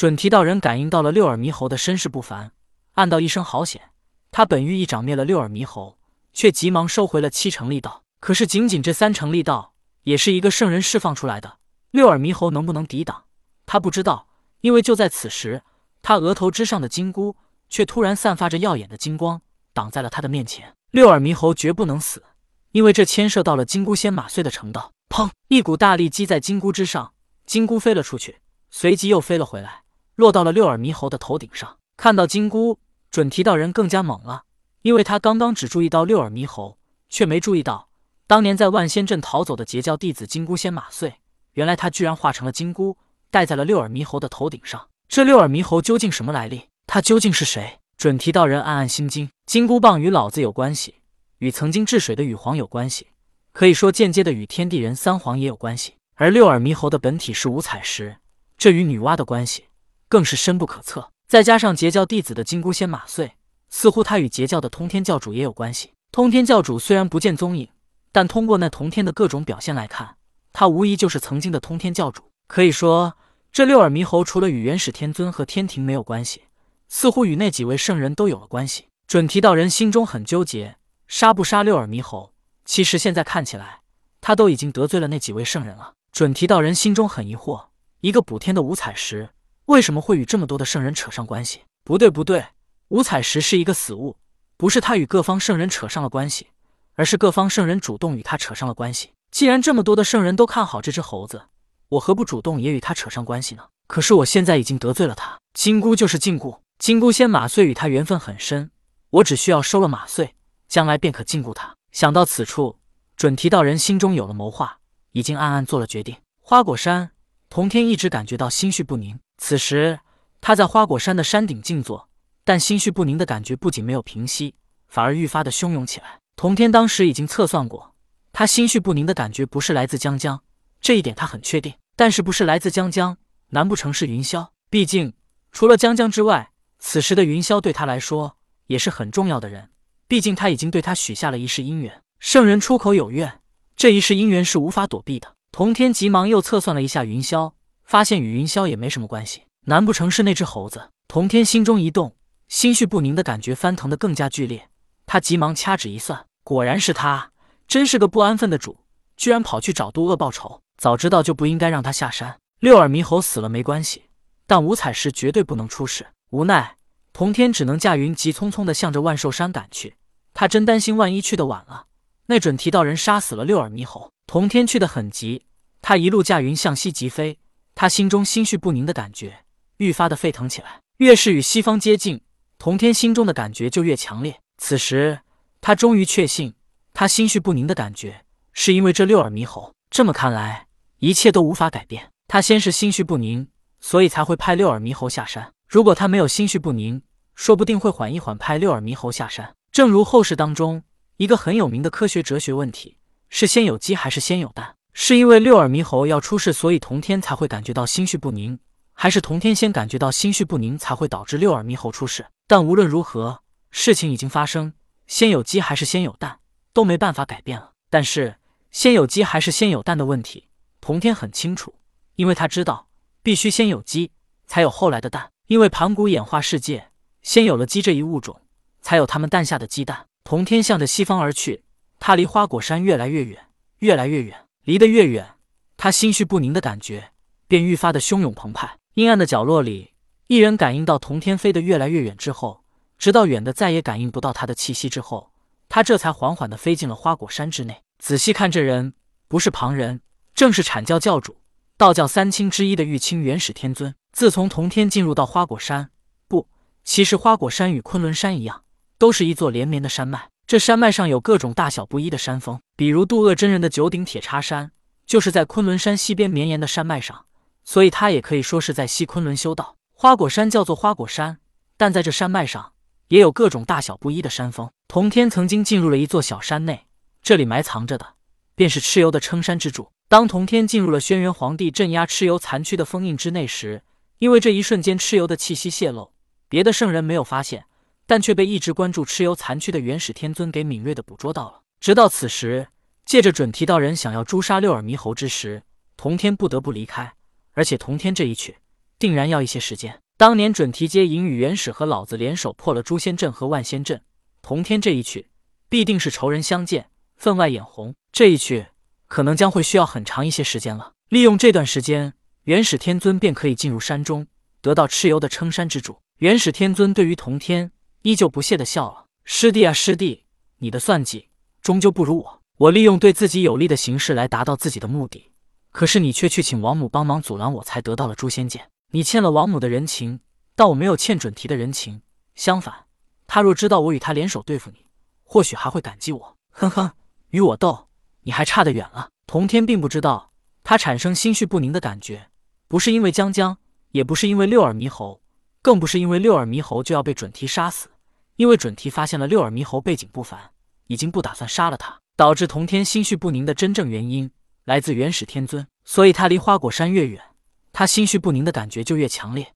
准提道人感应到了六耳猕猴的身世不凡，暗道一声好险。他本欲一掌灭了六耳猕猴，却急忙收回了七成力道。可是仅仅这三成力道，也是一个圣人释放出来的，六耳猕猴能不能抵挡？他不知道。因为就在此时，他额头之上的金箍却突然散发着耀眼的金光，挡在了他的面前。六耳猕猴绝不能死，因为这牵涉到了金箍仙马碎的成道。砰！一股大力击在金箍之上，金箍飞了出去，随即又飞了回来，落到了六耳猕猴的头顶上。看到金箍，准提道人更加猛了，因为他刚刚只注意到六耳猕猴，却没注意到当年在万仙阵逃走的截教弟子金箍仙马碎。原来他居然化成了金箍。戴在了六耳猕猴的头顶上，这六耳猕猴究竟什么来历？他究竟是谁？准提道人暗暗心惊。金箍棒与老子有关系，与曾经治水的羽皇有关系，可以说间接的与天地人三皇也有关系。而六耳猕猴的本体是五彩石，这与女娲的关系更是深不可测。再加上截教弟子的金箍仙马穗，似乎他与截教的通天教主也有关系。通天教主虽然不见踪影，但通过那通天的各种表现来看，他无疑就是曾经的通天教主。可以说。这六耳猕猴除了与元始天尊和天庭没有关系，似乎与那几位圣人都有了关系。准提道人心中很纠结，杀不杀六耳猕猴？其实现在看起来，他都已经得罪了那几位圣人了。准提道人心中很疑惑：一个补天的五彩石，为什么会与这么多的圣人扯上关系？不对，不对，五彩石是一个死物，不是他与各方圣人扯上了关系，而是各方圣人主动与他扯上了关系。既然这么多的圣人都看好这只猴子。我何不主动也与他扯上关系呢？可是我现在已经得罪了他。金箍就是禁锢，金箍仙马穗与他缘分很深，我只需要收了马穗，将来便可禁锢他。想到此处，准提道人心中有了谋划，已经暗暗做了决定。花果山，童天一直感觉到心绪不宁。此时他在花果山的山顶静坐，但心绪不宁的感觉不仅没有平息，反而愈发的汹涌起来。童天当时已经测算过，他心绪不宁的感觉不是来自江江。这一点他很确定，但是不是来自江江？难不成是云霄？毕竟除了江江之外，此时的云霄对他来说也是很重要的人。毕竟他已经对他许下了一世姻缘。圣人出口有愿，这一世姻缘是无法躲避的。童天急忙又测算了一下云霄，发现与云霄也没什么关系。难不成是那只猴子？童天心中一动，心绪不宁的感觉翻腾的更加剧烈。他急忙掐指一算，果然是他，真是个不安分的主，居然跑去找渡恶报仇。早知道就不应该让他下山。六耳猕猴死了没关系，但五彩石绝对不能出事。无奈，童天只能驾云急匆匆地向着万寿山赶去。他真担心，万一去的晚了，那准提道人杀死了六耳猕猴。童天去得很急，他一路驾云向西疾飞。他心中心绪不宁的感觉愈发的沸腾起来。越是与西方接近，童天心中的感觉就越强烈。此时，他终于确信，他心绪不宁的感觉是因为这六耳猕猴。这么看来，一切都无法改变。他先是心绪不宁，所以才会派六耳猕猴下山。如果他没有心绪不宁，说不定会缓一缓，派六耳猕猴下山。正如后世当中一个很有名的科学哲学问题：是先有鸡还是先有蛋？是因为六耳猕猴要出世，所以童天才会感觉到心绪不宁，还是童天先感觉到心绪不宁，才会导致六耳猕猴出世？但无论如何，事情已经发生，先有鸡还是先有蛋都没办法改变了。但是先有鸡还是先有蛋的问题。童天很清楚，因为他知道必须先有鸡，才有后来的蛋。因为盘古演化世界，先有了鸡这一物种，才有他们诞下的鸡蛋。童天向着西方而去，他离花果山越来越远，越来越远。离得越远，他心绪不宁的感觉便愈发的汹涌澎湃。阴暗的角落里，一人感应到童天飞得越来越远之后，直到远的再也感应不到他的气息之后，他这才缓缓的飞进了花果山之内。仔细看，这人不是旁人。正是阐教教主，道教三清之一的玉清元始天尊。自从童天进入到花果山，不，其实花果山与昆仑山一样，都是一座连绵的山脉。这山脉上有各种大小不一的山峰，比如渡厄真人的九鼎铁叉山，就是在昆仑山西边绵延的山脉上，所以他也可以说是在西昆仑修道。花果山叫做花果山，但在这山脉上也有各种大小不一的山峰。同天曾经进入了一座小山内，这里埋藏着的便是蚩尤的撑山之柱。当同天进入了轩辕皇帝镇压蚩尤残躯的封印之内时，因为这一瞬间蚩尤的气息泄露，别的圣人没有发现，但却被一直关注蚩尤残躯的元始天尊给敏锐的捕捉到了。直到此时，借着准提道人想要诛杀六耳猕猴之时，童天不得不离开。而且童天这一去，定然要一些时间。当年准提接引与元始和老子联手破了诛仙阵和万仙阵，同天这一去必定是仇人相见，分外眼红。这一去可能将会需要很长一些时间了。利用这段时间，元始天尊便可以进入山中，得到蚩尤的撑山之主。元始天尊对于同天依旧不屑的笑了：“师弟啊，师弟，你的算计终究不如我。我利用对自己有利的形式来达到自己的目的，可是你却去请王母帮忙阻拦我，才得到了诛仙剑。”你欠了王母的人情，但我没有欠准提的人情。相反，他若知道我与他联手对付你，或许还会感激我。哼哼，与我斗，你还差得远了。童天并不知道，他产生心绪不宁的感觉，不是因为江江，也不是因为六耳猕猴，更不是因为六耳猕猴就要被准提杀死。因为准提发现了六耳猕猴背景不凡，已经不打算杀了他。导致童天心绪不宁的真正原因，来自元始天尊，所以他离花果山越远。他心绪不宁的感觉就越强烈。